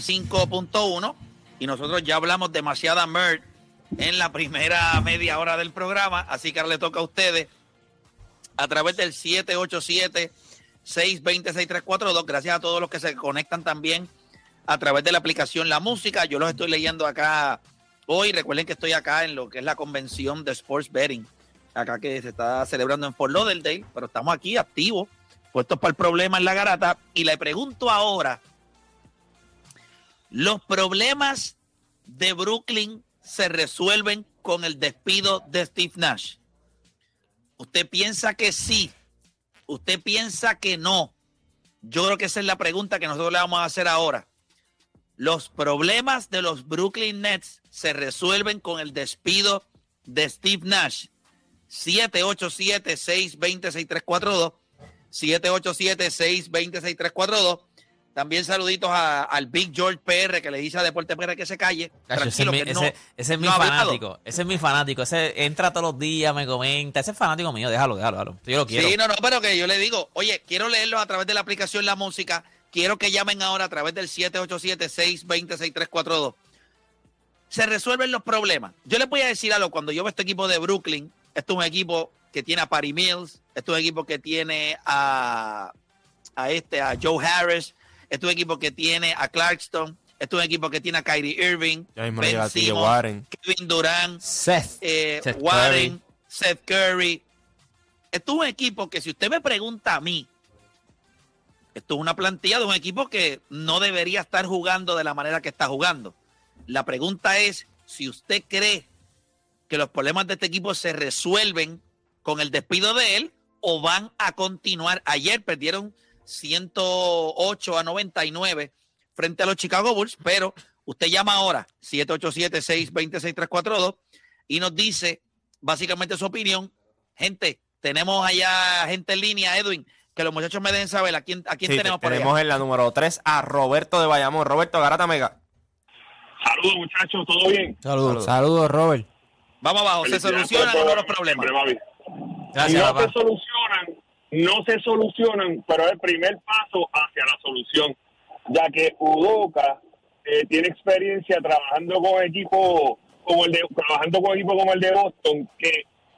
5.1 y nosotros ya hablamos demasiada merd en la primera media hora del programa, así que ahora le toca a ustedes a través del 787-620-6342. Gracias a todos los que se conectan también a través de la aplicación La Música. Yo los estoy leyendo acá hoy. Recuerden que estoy acá en lo que es la convención de Sports Betting, acá que se está celebrando en Fort Lauderdale, pero estamos aquí activos, puestos para el problema en la garata. Y le pregunto ahora, ¿los problemas de Brooklyn se resuelven con el despido de Steve Nash? ¿Usted piensa que sí? ¿Usted piensa que no? Yo creo que esa es la pregunta que nosotros le vamos a hacer ahora. Los problemas de los Brooklyn Nets se resuelven con el despido de Steve Nash. 787-620-6342. 787-620-6342. También saluditos al Big George PR que le dice a Deporte PR que se calle. ese, es mi, fanático. Ese es mi fanático. Ese entra todos los días, me comenta. Ese es fanático mío. Déjalo, déjalo, déjalo. Yo lo quiero. Sí, no, no, pero que yo le digo, oye, quiero leerlo a través de la aplicación La Música. Quiero que llamen ahora a través del 787-620-6342. Se resuelven los problemas. Yo les voy a decir algo. Cuando yo veo este equipo de Brooklyn, este es un equipo que tiene a Patty Mills. Este es un equipo que tiene a, a, este, a Joe Harris es un equipo que tiene a Clarkston. Este es un equipo que tiene a Kyrie Irving, ben Simmons, Kevin Durant, Seth, eh, Warren, Curry. Seth Curry. Esto es un equipo que si usted me pregunta a mí, esto es una plantilla de un equipo que no debería estar jugando de la manera que está jugando. La pregunta es si usted cree que los problemas de este equipo se resuelven con el despido de él o van a continuar. Ayer perdieron 108 a 99 frente a los Chicago Bulls, pero usted llama ahora 787-626-342 y nos dice básicamente su opinión. Gente, tenemos allá gente en línea, Edwin, que los muchachos me dejen saber a quién, a quién tenemos por Tenemos en la número 3 a Roberto de Bayamón. Roberto Garata Mega. Saludos, muchachos, ¿todo bien? Saludos, saludos, Robert. Vamos abajo, ¿se solucionan no los problemas? Gracias, no se solucionan no se solucionan, pero es el primer paso hacia la solución, ya que Udoca eh, tiene experiencia trabajando con equipos como el de trabajando con equipo como el de Boston, que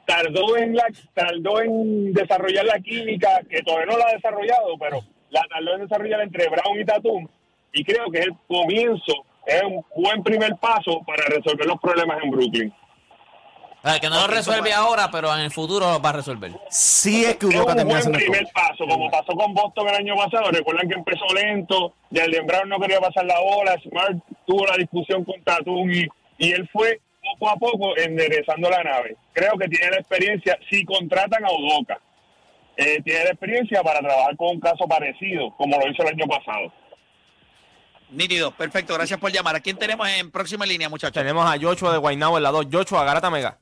tardó en la tardó en desarrollar la química, que todavía no la ha desarrollado, pero la tardó en desarrollar entre Brown y Tatum, y creo que es el comienzo, es un buen primer paso para resolver los problemas en Brooklyn que no lo resuelve ahora, pero en el futuro lo va a resolver. Sí, es que Udoca termina haciendo primer paso, como pasó con Boston el año pasado. Recuerdan que empezó lento, el Brown no quería pasar la bola, Smart tuvo la discusión con Tatum y, y él fue poco a poco enderezando la nave. Creo que tiene la experiencia, si contratan a Udoca, eh, tiene la experiencia para trabajar con un caso parecido, como lo hizo el año pasado. Nítido, perfecto, gracias por llamar. ¿A quién tenemos en próxima línea, muchachos? Tenemos a Yocho de Guaynabo en la 2. Yocho, Garata Mega.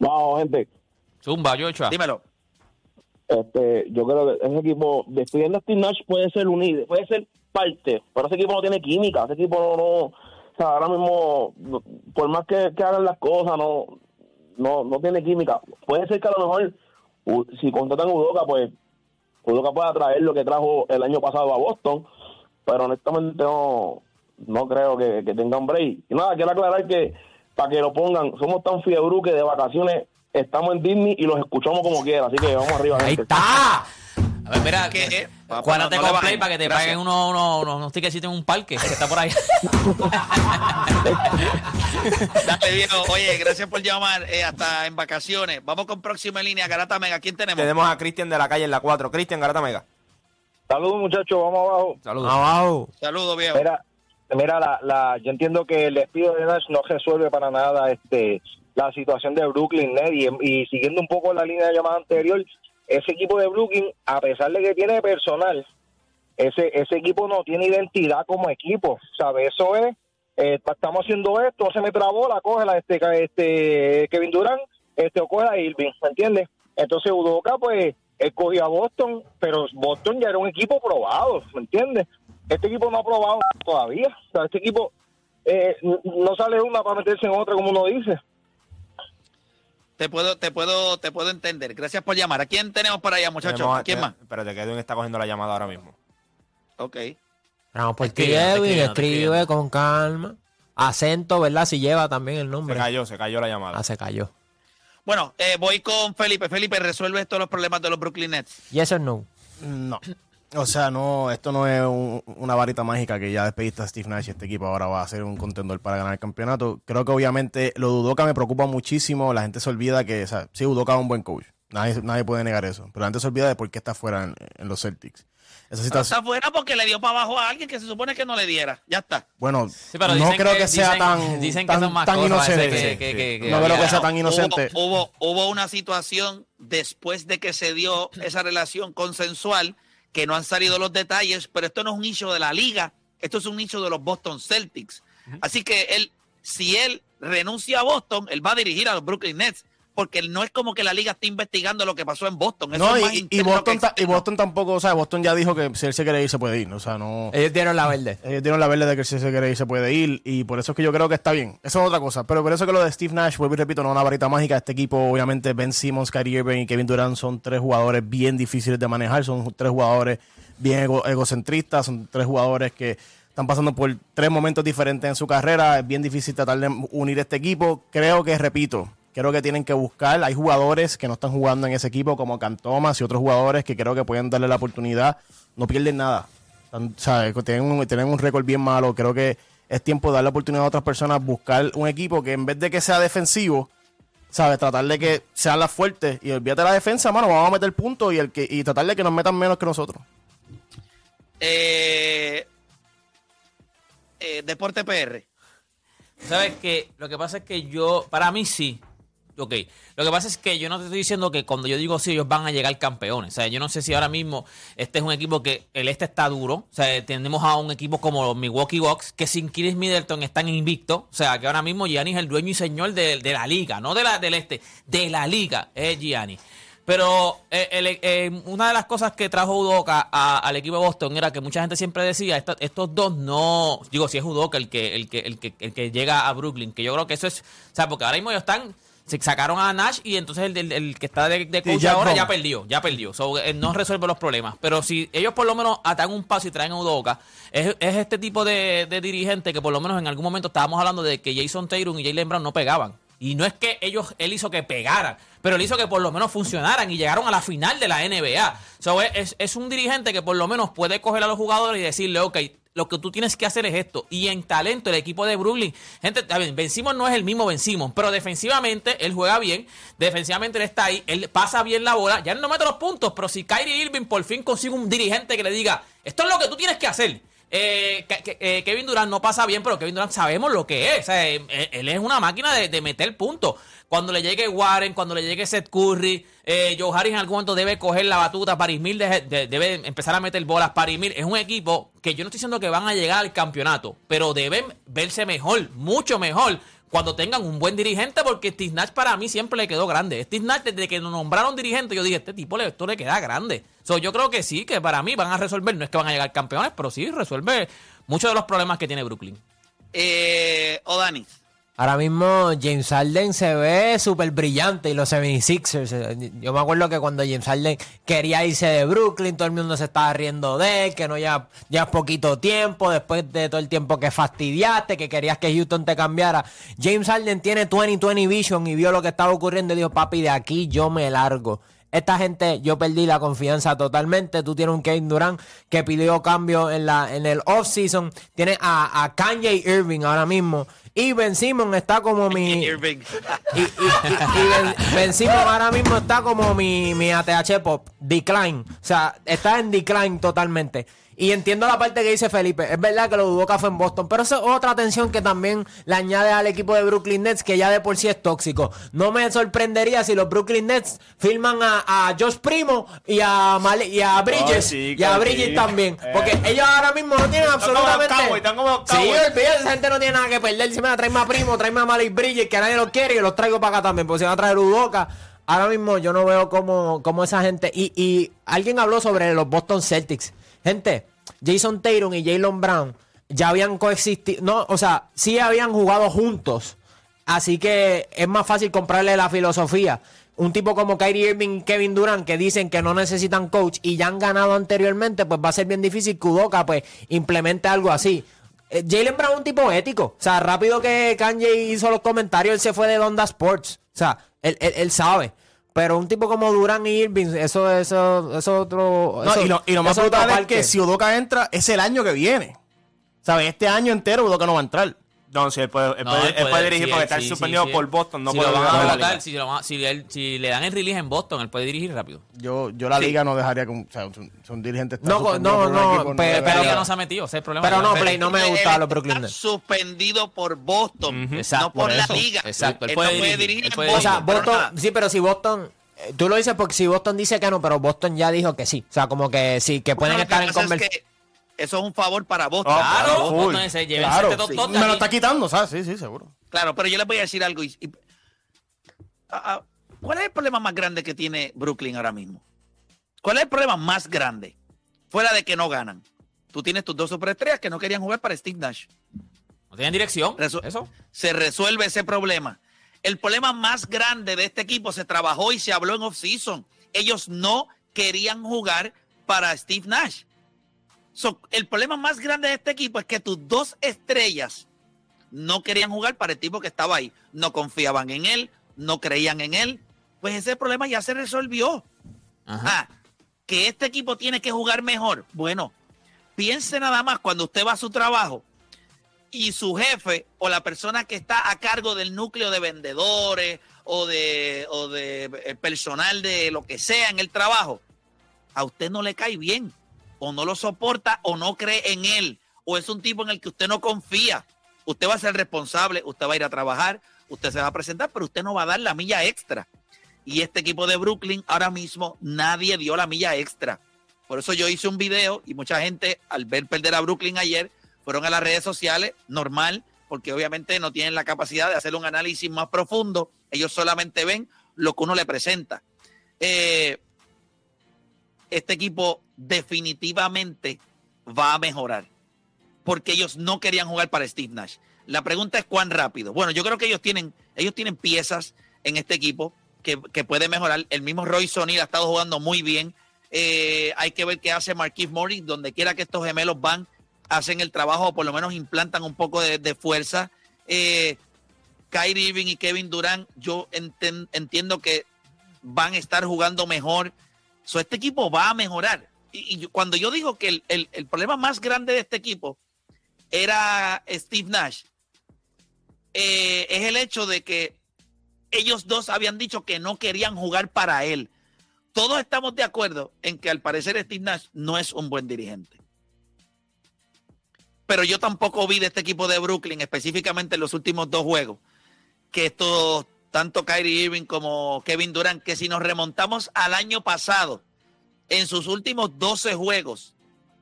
Vamos, gente. Zumba, Yochoa. Dímelo. Este, yo creo que ese equipo, despidiendo a Steve Nash puede ser unido, puede ser parte, pero ese equipo no tiene química, ese equipo no, no o sea, ahora mismo, por más que, hagan las cosas, no, no, no tiene química. Puede ser que a lo mejor, si contratan a Udoca, pues Udoca pueda traer lo que trajo el año pasado a Boston, pero honestamente no, no creo que, que tengan break. Y nada, quiero aclarar que para que lo pongan. Somos tan fiebru que de vacaciones estamos en Disney y los escuchamos como quiera. Así que vamos arriba. Ahí está. A ver, mira, que, cuándo te para que te paguen unos, unos, unos tickets en un parque que está por ahí. Dale, viejo. Oye, gracias por llamar eh, hasta en vacaciones. Vamos con próxima línea, Garata Mega. ¿Quién tenemos? Tenemos a Cristian de la calle en la 4. Cristian, Garata Mega. Saludos, muchachos. Vamos abajo. Saludos. Abajo. Saludos, viejo. Mira, Mira, la, la, yo entiendo que el despido de Nash no resuelve para nada este la situación de Brooklyn Nets y, siguiendo un poco la línea de llamada anterior, ese equipo de Brooklyn, a pesar de que tiene personal, ese ese equipo no tiene identidad como equipo, ¿sabes? Eso es, eh, estamos haciendo esto, se me trabó la coge la este, este Kevin Durant, este o coge a Irving, ¿me entiendes? Entonces Udoca pues escogió a Boston, pero Boston ya era un equipo probado, ¿me entiendes? este equipo no ha probado todavía. O sea, este equipo eh, no sale una para meterse en otra, como uno dice. Te puedo, te puedo, te puedo entender. Gracias por llamar. ¿A quién tenemos por allá, muchachos? ¿A quién más? Espérate, que Edwin está cogiendo la llamada ahora mismo. Ok. Vamos por Edwin, escribe con calma. Acento, ¿verdad? Si lleva también el nombre. Se cayó, se cayó la llamada. Ah, se cayó. Bueno, eh, voy con Felipe. Felipe, ¿resuelve estos los problemas de los Brooklyn Nets? Yes or no? No. O sea, no, esto no es una varita mágica que ya despediste a Steve Nash y este equipo ahora va a ser un contendor para ganar el campeonato. Creo que obviamente lo de Udoka me preocupa muchísimo. La gente se olvida que, o sea, sí, Udoka es un buen coach. Nadie, nadie puede negar eso. Pero la gente se olvida de por qué está fuera en, los Celtics. Esa Está fuera porque le dio para abajo a alguien que se supone que no le diera. Ya está. Bueno, no creo que, sea tan, dicen que tan, tan inocente. no creo que sea tan inocente. Hubo, hubo una situación después de que se dio esa relación consensual que no han salido los detalles, pero esto no es un nicho de la liga, esto es un nicho de los Boston Celtics. Así que él, si él renuncia a Boston, él va a dirigir a los Brooklyn Nets porque no es como que la liga esté investigando lo que pasó en Boston. no, y, Boston tampoco, o sea, Boston ya dijo que si él se quiere ir, se puede ir. O sea, no. Ellos dieron la verde. Ellos dieron la verde de que si se quiere ir, se puede ir. Y por eso es que yo creo que está bien. Eso es otra cosa. Pero por eso que lo de Steve Nash, vuelvo y repito, no es una varita mágica. Este equipo, obviamente, Ben Simmons, Kyrie Irving y Kevin Durant son tres jugadores bien difíciles de manejar. Son tres jugadores bien egocentristas. Son tres jugadores que están pasando por tres momentos diferentes en su carrera. Es bien difícil tratar de unir este equipo. Creo que, repito, creo que tienen que buscar. Hay jugadores que no están jugando en ese equipo, como Cantomas y otros jugadores que creo que pueden darle la oportunidad. No pierden nada. Tienen un, tienen un récord bien malo. Creo que es tiempo de darle la oportunidad a otras personas, buscar un equipo que en vez de que sea defensivo, ¿sabes? Tratar de que sean las fuertes y olvídate la defensa, mano, vamos a meter puntos y, el que, y tratar de que nos metan menos que nosotros. Eh, eh, Deporte PR. ¿Sabes qué? Lo que pasa es que yo, para mí sí, Ok, lo que pasa es que yo no te estoy diciendo que cuando yo digo sí, ellos van a llegar campeones. O sea, yo no sé si ahora mismo este es un equipo que el este está duro. O sea, tenemos a un equipo como los Milwaukee Bucks que sin Chris Middleton están invictos. O sea, que ahora mismo Gianni es el dueño y señor de, la liga, no de la, del este, de la liga es Gianni. Pero eh, eh, una de las cosas que trajo Udoka al equipo de Boston era que mucha gente siempre decía, estos dos no, digo, si es Udoka el que, el, que, el, que, el que llega a Brooklyn, que yo creo que eso es, o sea, porque ahora mismo ellos están se sacaron a Nash y entonces el, que está de, coach ahora ya perdió, ya perdió. Eh, no resuelve los problemas. Pero si ellos por lo menos atan un paso y traen a Udoka, es, este tipo de, dirigente que por lo menos en algún momento estábamos hablando de que Jason Taylor y Jalen Brown no pegaban. Y no es que ellos, él hizo que pegaran, pero él hizo que por lo menos funcionaran y llegaron a la final de la NBA. es, es, un dirigente que por lo menos puede coger a los jugadores y decirle, ok, lo que tú tienes que hacer es esto. Y en talento, el equipo de Brooklyn, gente, bien, vencimos no es el mismo vencimos, pero defensivamente él juega bien, defensivamente él está ahí, él pasa bien la bola, ya no mete los puntos, pero si Kyrie Irving por fin consigue un dirigente que le diga, esto es lo que tú tienes que hacer. Eh, eh, Kevin Durant no pasa bien, pero Kevin Durant sabemos lo que es. Eh, él es una máquina de, de meter puntos. Cuando le llegue Warren, cuando le llegue Seth Curry, eh, Joe Harris en algún momento debe coger la batuta. Paris Mil debe, empezar a meter bolas. Paris Mil es un equipo que yo no estoy diciendo que van a llegar al campeonato, pero deben verse mejor, mucho mejor cuando tengan un buen dirigente, porque Steve Nash para mí siempre le quedó grande. Steve Nash, desde que nos nombraron dirigente, yo dije, este tipo le, esto le queda grande. So, yo creo que sí, que para mí van a resolver, no es que van a llegar campeones, pero sí resuelve muchos de los problemas que tiene Brooklyn. Eh, O'Dani. Ahora mismo James Harden se ve súper brillante y los 76ers. Eh, yo me acuerdo que cuando James Harden quería irse de Brooklyn, todo el mundo se estaba riendo de él, que no ya, ya poquito tiempo, después de todo el tiempo que fastidiaste, que querías que Houston te cambiara. James Harden tiene 20-20 vision y vio lo que estaba ocurriendo y dijo, papi, de aquí yo me largo. Esta gente, yo perdí la confianza totalmente. Tú tienes un Kevin Durant que pidió cambio en, la, en el off-season. Tienes a, a Kanye Irving ahora mismo y Ben Simon está como mi. y, ben, Simon ahora mismo está como mi, mi ATH Pop. Decline. O sea, está en decline totalmente. Y entiendo la parte que dice Felipe. Es verdad que lo dudó fue en Boston. Pero eso es otra tensión que también le añade al equipo de Brooklyn Nets, que ya de por sí es tóxico. No me sorprendería si los Brooklyn Nets firman a, Josh Primo y a, y a Bridges. y a Bridges también. Eh. Porque ellos ahora mismo no tienen absolutamente. sí, esa gente no tiene nada que perder. Si me trae más Primo, trae más Malik Bridges, que nadie lo quiere, y los traigo para acá también. Porque se van a traer Udoka. Ahora mismo yo no veo cómo, cómo esa gente. Y, y alguien habló sobre los Boston Celtics. Gente, Jason Tatum y Jalen Brown ya habían coexistido, no, o sea, sí habían jugado juntos. Así que es más fácil comprarle la filosofía. un tipo como Kyrie Irving y Kevin Durant que dicen que no necesitan coach y ya han ganado anteriormente, pues va a ser bien difícil que Udoka pues implemente algo así. Eh, Jalen Brown es un tipo ético. O sea, rápido que Kanye hizo los comentarios, él se fue de Donda Sports. O sea, él, él, él sabe. Pero un tipo como Durant y Irving, eso, eso, eso otro. No, eso- y, lo, y lo más brutal es que si Udoka entra, es el año que viene. ¿Sabes? Este año entero Udoka no va a entrar. No, sí, él puede, él No, puede, él él puede puede, dirigir sí, porque él- está sí, suspendido sí, por. Boston. No si, puede lo van a votar, liga. si, si él- si le dan el release en Boston, él puede dirigir rápido. Yo, yo la Sí. liga no dejaría o sea, son, son dirigentes tan No, suspendidos no, no, equipo, Pero la pero- liga no se ha metido, ese es el problema. Pero no, Play, no me Él gustaban los está Brooklyn Nets. suspendido por Boston, Exacto, no por, por la liga. Exacto, él Él, puede no puede dirigir, dirigir puede O sea, Boston, sí, pero si Boston, eh, tú lo dices porque si Boston dice que no, pero Boston ya dijo que sí. O sea, como que sí, que pueden estar en conversación. Eso es un favor para Boston. Oh, Claro, llévense Claro, este top sí. top de me lo está quitando, ¿sabes? Sí, sí, seguro. Claro, pero yo les voy a decir algo. y- y- ¿Cuál es el problema más grande que tiene Brooklyn ahora mismo? ¿Cuál es el problema más grande? Fuera de que no ganan. Tú tienes tus dos superestrellas que no querían jugar para Steve Nash. ¿No tienen dirección? Resu- Eso. Se resuelve ese problema. El problema más grande de este equipo se trabajó y se habló en off-season. Ellos no querían jugar para Steve Nash. So, el problema más grande de este equipo es que tus dos estrellas no querían jugar para el tipo que estaba ahí. No confiaban en él, no creían en él. Pues ese problema ya se resolvió. Ajá. Ah, que este equipo tiene que jugar mejor. Bueno, piense nada más cuando usted va a su trabajo y su jefe o la persona que está a cargo del núcleo de vendedores o de, o de eh, personal de lo que sea en el trabajo, a usted no le cae bien o no lo soporta o no cree en él o es un tipo en el que usted no confía. Usted va a ser responsable, usted va a ir a trabajar, usted se va a presentar, pero usted no va a dar la milla extra. Y este equipo de Brooklyn ahora mismo nadie dio la milla extra. Por eso yo hice un video y mucha gente al ver perder a Brooklyn ayer fueron a las redes sociales, normal, porque obviamente no tienen la capacidad de hacer un análisis más profundo. Ellos solamente ven lo que uno le presenta. Eh, este equipo definitivamente va a mejorar porque ellos no querían jugar para Steve Nash. La pregunta es cuán rápido. Bueno, yo creo que ellos tienen, ellos tienen piezas en este equipo que, que pueden mejorar. El mismo Roy Sonny ha estado jugando muy bien. Eh, hay que ver qué hace Marquise Morris. Donde quiera que estos gemelos van, hacen el trabajo o por lo menos implantan un poco de, de fuerza. Eh, Kyrie Irving y Kevin Durant, yo entiendo que van a estar jugando mejor. So, este equipo va a mejorar. Y, cuando yo digo que el, el- el problema más grande de este equipo era Steve Nash, eh, es el hecho de que ellos dos habían dicho que no querían jugar para él. Todos estamos de acuerdo en que al parecer Steve Nash no es un buen dirigente. Pero yo tampoco vi de este equipo de Brooklyn, específicamente en los últimos dos juegos, que estos, tanto Kyrie Irving como Kevin Durant, que si nos remontamos al año pasado, en sus últimos 12 juegos,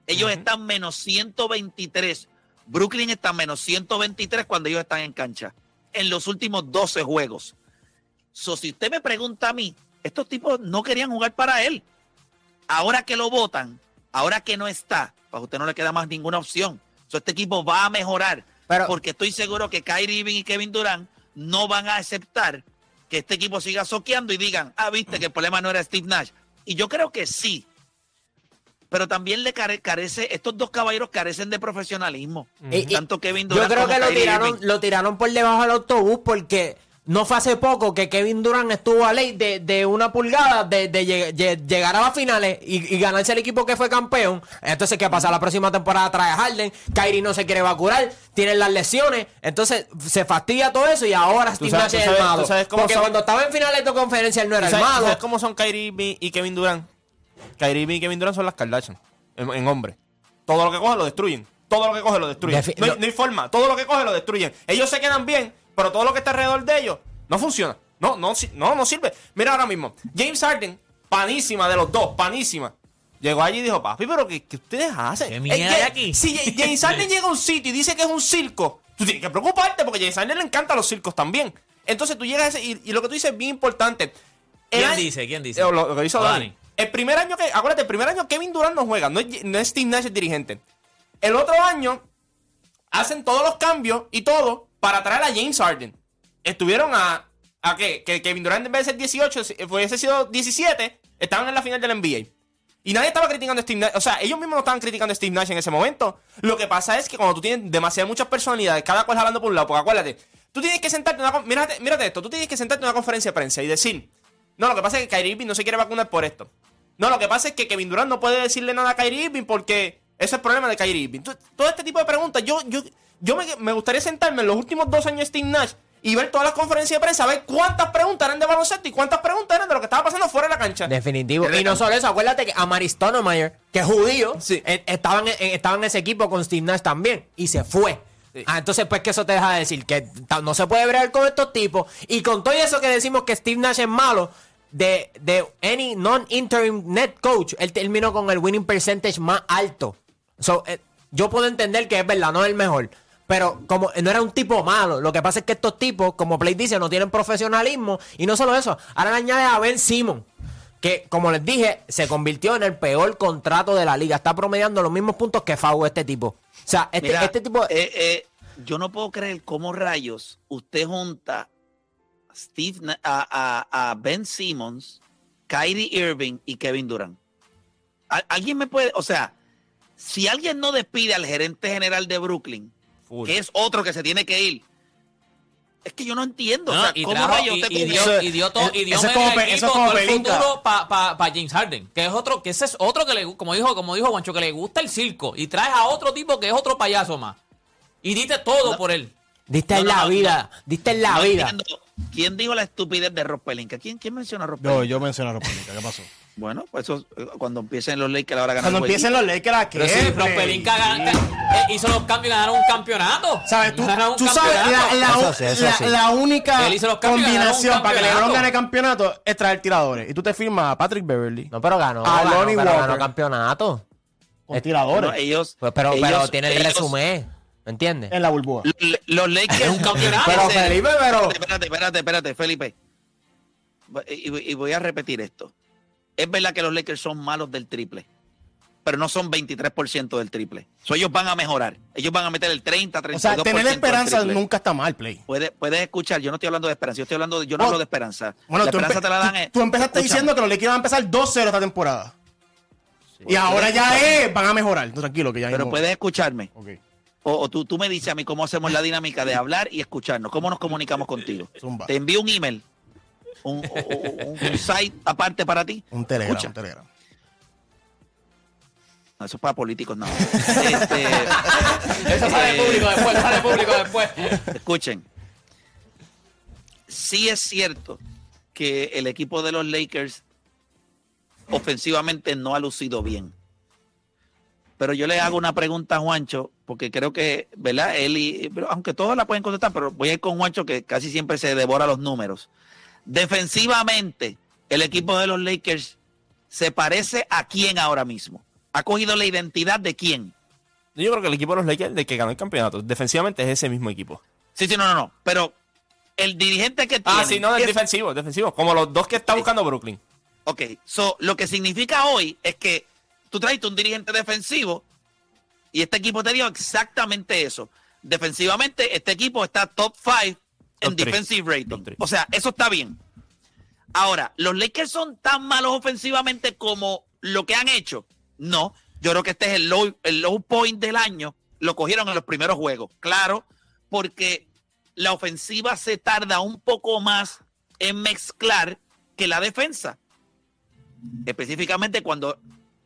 ellos están menos 123. Brooklyn está menos 123 cuando ellos están en cancha. En los últimos 12 juegos. So, si usted me pregunta a mí, estos tipos no querían jugar para él. Ahora que lo votan, ahora que no está, pues a usted no le queda más ninguna opción. So, este equipo va a mejorar. Pero- porque estoy seguro que Kyrie Irving y Kevin Durant no van a aceptar que este equipo siga soqueando y digan, ah, viste que el problema no era Steve Nash. Y yo creo que sí. Pero también le care- carece, estos dos caballeros carecen de profesionalismo. Y- Tanto Kevin Yo Durant creo como que lo Kyrie tiraron, Irving. lo tiraron por debajo del autobús porque no fue hace poco que Kevin Durant estuvo a ley de, de una pulgada de, de lleg- lle- llegar a las finales y, y ganarse el equipo que fue campeón. Entonces, ¿qué pasa? La próxima temporada trae a Harden, Kyrie no se quiere vacunar, tienen las lesiones, entonces se fastidia todo eso y ahora Steve Nash es sabes- el cómo Porque son- cuando estaba en finales de conferencia él no era ¿Tú el mago. sabes cómo son Kyrie y Kevin Durant? Kyrie y Kevin Durant son las Kardashian en, en hombre. Todo lo que coge lo destruyen. Todo lo que coge lo destruyen. No, no hay forma. Todo lo que coge lo destruyen. Ellos se quedan bien, pero todo lo que está alrededor de ellos no funciona. No, no, no, no sirve. Mira ahora mismo. James Harden, panísima de los dos, panísima. Llegó allí y dijo, papi, pero ¿qué, qué ustedes hacen? ¿Qué mierda Es que hay aquí? Si Ja- James Harden llega a un sitio y dice que es un circo, tú tienes que preocuparte porque a James Harden le encantan los circos también. Entonces tú llegas a ese, y, y lo que tú dices es bien importante. El ¿Quién año- dice? ¿Quién dice? Eh, Lo, lo que hizo Oh, Dani. Dani. El primer año que, acuérdate, el primer año Kevin Durant no juega, no es, no es Steve Nash el dirigente. El otro año hacen todos los cambios y todo para traer a James Harden. Estuvieron a a que, que Kevin Durant en vez de ser 18 hubiese sido 17, estaban en la final del NBA. Y nadie estaba criticando a Steve Nash. O sea, ellos mismos no estaban criticando a Steve Nash en ese momento. Lo que pasa es que cuando tú tienes demasiadas muchas personalidades, cada cual hablando por un lado, porque acuérdate, tú tienes que sentarte en una. Mírate, mírate esto, tú tienes que sentarte en una conferencia de prensa y decir: No, lo que pasa es que Kyrie Irving no se quiere vacunar por esto. No, lo que pasa es que Kevin Durant no puede decirle nada a Kyrie Irving porque ese es el problema de Kyrie Irving. Todo este tipo de preguntas, yo, yo, yo me, me gustaría sentarme en los últimos dos años de Steve Nash y ver todas las conferencias de prensa, ver cuántas preguntas eran de baloncesto y cuántas preguntas eran de lo que estaba pasando fuera de la cancha. Definitivo. Y no solo eso, acuérdate que Amaris Stoudemire, que es judío, eh, estaba, en, estaba en ese equipo con Steve Nash también y se fue. Ah, entonces, pues que eso te deja de decir que no se puede ver con estos tipos. Y con todo eso que decimos que Steve Nash es malo, de, de any non-interim net coach, él terminó con el winning percentage más alto. So, eh, yo puedo entender que es verdad, no es el mejor. Pero como no era un tipo malo, lo que pasa es que estos tipos, como Play dice, no tienen profesionalismo. Y no solo eso, ahora le añade a Ben Simon, que como les dije, se convirtió en el peor contrato de la liga. Está promediando los mismos puntos que Fau este tipo. O sea, este, este tipo... Eh, eh, yo no puedo creer cómo rayos usted junta Steve, a, a, Ben Simmons, Kyrie Irving y Kevin Durant. ¿Alguien me puede, o sea, si alguien no despide al gerente general de Brooklyn, que es otro que se tiene que ir. Es que yo no entiendo. o sea, y, ¿cómo y, y, dio, y dio todo, y dio eso como, eso como el futuro para pa, pa James Harden, que es otro, que ese es otro que le, como dijo, como dijo Juancho, que le gusta el circo y traes a otro tipo que es otro payaso más. Y diste todo por él. Diste en la vida, diste en la vida. ¿Quién dijo la estupidez de Rob ¿Quién, quién menciona a Rob Yo, yo mencioné a Rob ¿Qué pasó? Bueno, pues eso, eh, cuando empiecen los Lakers ahora ganar Cuando empiecen los Lakers, ¿a qué? Pero si Rob Pelinka eh, hizo los cambios y ganaron un campeonato. ¿Sabes? Tú, tú sabes, la, la, la, única combinación para que LeBron gane campeonato es traer tiradores. Y tú te firmas a Patrick Beverly. No, pero ganó. A ganó, Lonnie ganó campeonato. Con tiradores. ellos, pues, pero, pero tiene el resumen. ¿Me entiendes? En la burbuja. Los Lakers. es un campeonato. pero Felipe, pero. Espérate, espérate, espérate, Felipe. Y, voy a repetir esto. Es verdad que los Lakers son malos del triple, pero no son 23% del triple. So, ellos van a mejorar. Ellos van a meter el 30, 32%. O sea, tener esperanza nunca está mal, Play. Puedes, puedes escuchar, yo no estoy hablando de esperanza, yo estoy hablando de, yo no hablo de esperanza. Bueno, la tú esperanza te la dan tú, empezaste diciendo que los Lakers van a empezar 2-0 esta temporada. y ahora ya es, van a mejorar. tranquilo, que ya Pero puedes escucharme. Okay. O, tú, tú, me dices a mí cómo hacemos la dinámica de hablar y escucharnos, cómo nos comunicamos contigo. Te envío un email, un, site aparte para ti. Un telegram, un telegram. eso es para políticos, no. Este, eso sale eh, público después, sale público después. Escuchen. Sí es cierto que el equipo de los Lakers ofensivamente no ha lucido bien. Pero yo le hago una pregunta a Juancho, porque creo que, ¿verdad? Él y, pero aunque todos la pueden contestar, pero voy a ir con Juancho, que casi siempre se devora los números. Defensivamente, el equipo de los Lakers se parece a quién ahora mismo. ¿Ha cogido la identidad de quién? Yo creo que el equipo de los Lakers, de que ganó el campeonato, defensivamente es ese mismo equipo. Sí, sí, no, no, no. Pero el dirigente que tiene. Ah, sí, no, es defensivo, defensivo. Como los dos que está buscando Brooklyn. Ok, so, lo que significa hoy es que tú traes un dirigente defensivo y este equipo te dio exactamente eso. Defensivamente, este equipo está top 5 en defensive rating. O sea, eso está bien. Ahora, ¿los Lakers son tan malos ofensivamente como lo que han hecho? No. Yo creo que este es el low, el low point del año. Lo cogieron en los primeros juegos. Claro, porque la ofensiva se tarda un poco más en mezclar que la defensa. Específicamente cuando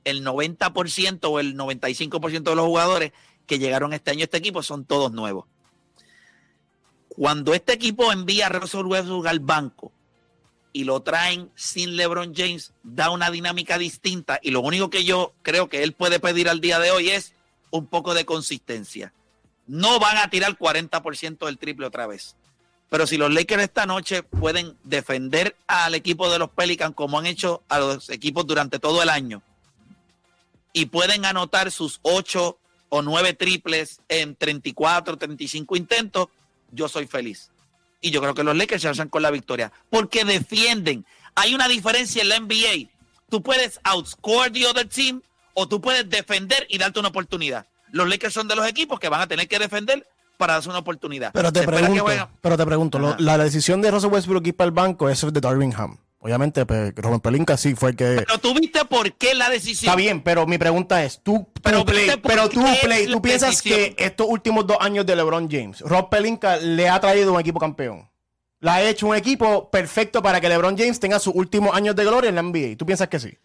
el 90% o el 95% de los jugadores que llegaron este año a este equipo son todos nuevos. Cuando este equipo envía a Russell Westbrook al banco y lo traen sin LeBron James, da una dinámica distinta y lo único que yo creo que él puede pedir al día de hoy es un poco de consistencia. No van a tirar 40% del triple otra vez. Pero si los Lakers esta noche pueden defender al equipo de los Pelicans como han hecho a los equipos durante todo el año, y pueden anotar sus 8 o 9 triples en 34, 35 intentos, yo soy feliz. Y yo creo que los Lakers se hacen con la victoria porque defienden. Hay una diferencia en la NBA. Tú puedes outscore the other team o tú puedes defender y darte una oportunidad. Los Lakers son de los equipos que van a tener que defender para darse una oportunidad. Pero te pregunto, pero te pregunto, lo- la decisión de Russell Westbrook ir para el banco es de Darvingham. Obviamente, pues, Robert Pelinka sí fue el que... Pero tú viste por qué la decisión. Está bien, pero mi pregunta es, tú, Pero play, pero tú play, la tú piensas decisión. que estos últimos dos años de LeBron James, Rob Pelinka le ha traído un equipo campeón. Le ha hecho un equipo perfecto para que LeBron James tenga sus últimos años de gloria en la NBA. ¿Tú piensas que sí?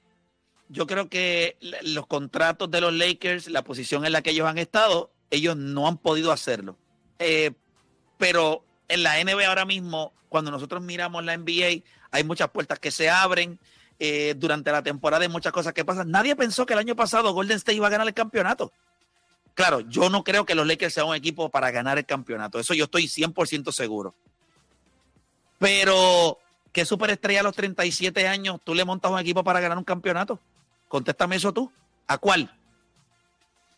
Yo creo que los contratos de los Lakers, la posición en la que ellos han estado, ellos no han podido hacerlo. Eh, pero en la NBA ahora mismo, cuando nosotros miramos la NBA, hay muchas puertas que se abren. eh, durante la temporada hay muchas cosas que pasan. Nadie pensó que el año pasado Golden State iba a ganar el campeonato. Claro, yo no creo que los Lakers sean un equipo para ganar el campeonato. Eso yo estoy 100% seguro. Pero, ¿qué superestrella a los 37 años tú le montas un equipo para ganar un campeonato? Contéstame eso tú. ¿A cuál?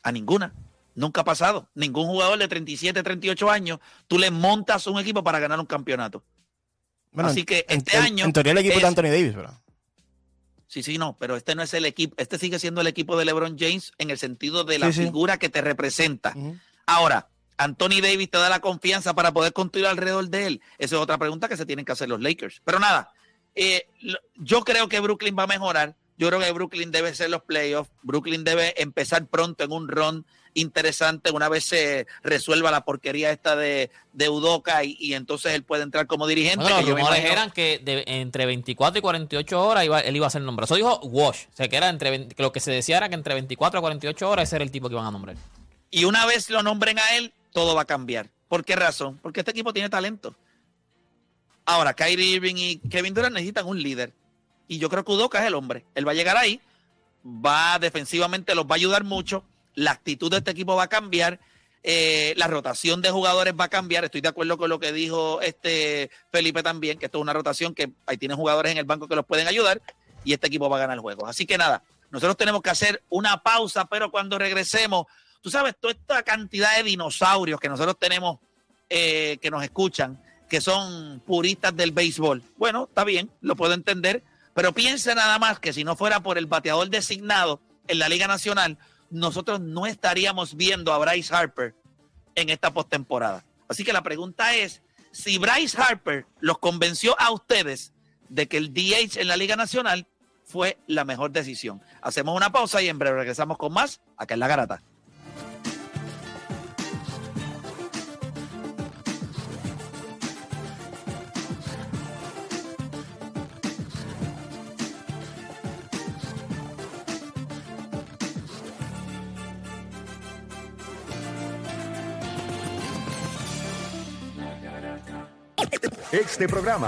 A ninguna. Nunca ha pasado. Ningún jugador de 37, 38 años, tú le montas un equipo para ganar un campeonato. Bueno, Así que este en- año En teoría el equipo es- de Anthony Davis, ¿verdad? Sí, sí, no, pero este no es el equipo, este sigue siendo el equipo de LeBron James en el sentido de la Sí, sí. figura que te representa. Ahora, Anthony Davis te da la confianza para poder construir alrededor de él. Esa es otra pregunta que se tienen que hacer los Lakers. Pero nada, eh, yo creo que Brooklyn va a mejorar. Yo creo que Brooklyn debe ser los playoffs. Brooklyn debe empezar pronto en un run interesante una vez se resuelva la porquería esta de, de y, y entonces él puede entrar como dirigente. Bueno, los que yo me rumores eran que de- entre 24 y 48 horas iba- él iba a ser nombrado. Eso dijo Wash. O sea, que, era entre 20 que lo que se decía era que entre 24 a 48 horas ese era el tipo que iban a nombrar. Y una vez lo nombren a él, todo va a cambiar. ¿Por qué razón? Porque este equipo tiene talento. Ahora, Kyrie Irving y Kevin Durant necesitan un líder. Y yo creo que Udoka es el hombre. Él va a llegar ahí, va defensivamente, los va a ayudar mucho. La actitud de este equipo va a cambiar. eh, la rotación de jugadores va a cambiar. Estoy de acuerdo con lo que dijo este Felipe también, que esto es una rotación que ahí tienen jugadores en el banco que los pueden ayudar y este equipo va a ganar el juego. Así que nada, nosotros tenemos que hacer una pausa, pero cuando regresemos, tú sabes, toda esta cantidad de dinosaurios que nosotros tenemos eh, que nos escuchan, que son puristas del béisbol. Bueno, está bien, lo puedo entender, pero piensa nada más que si no fuera por el bateador designado en la Liga Nacional, nosotros no estaríamos viendo a Bryce Harper en esta postemporada. Así que la pregunta es, si Bryce Harper los convenció a ustedes de que el DH en la Liga Nacional fue la mejor decisión. Hacemos una pausa y en breve regresamos con más acá en La Garata. Este programa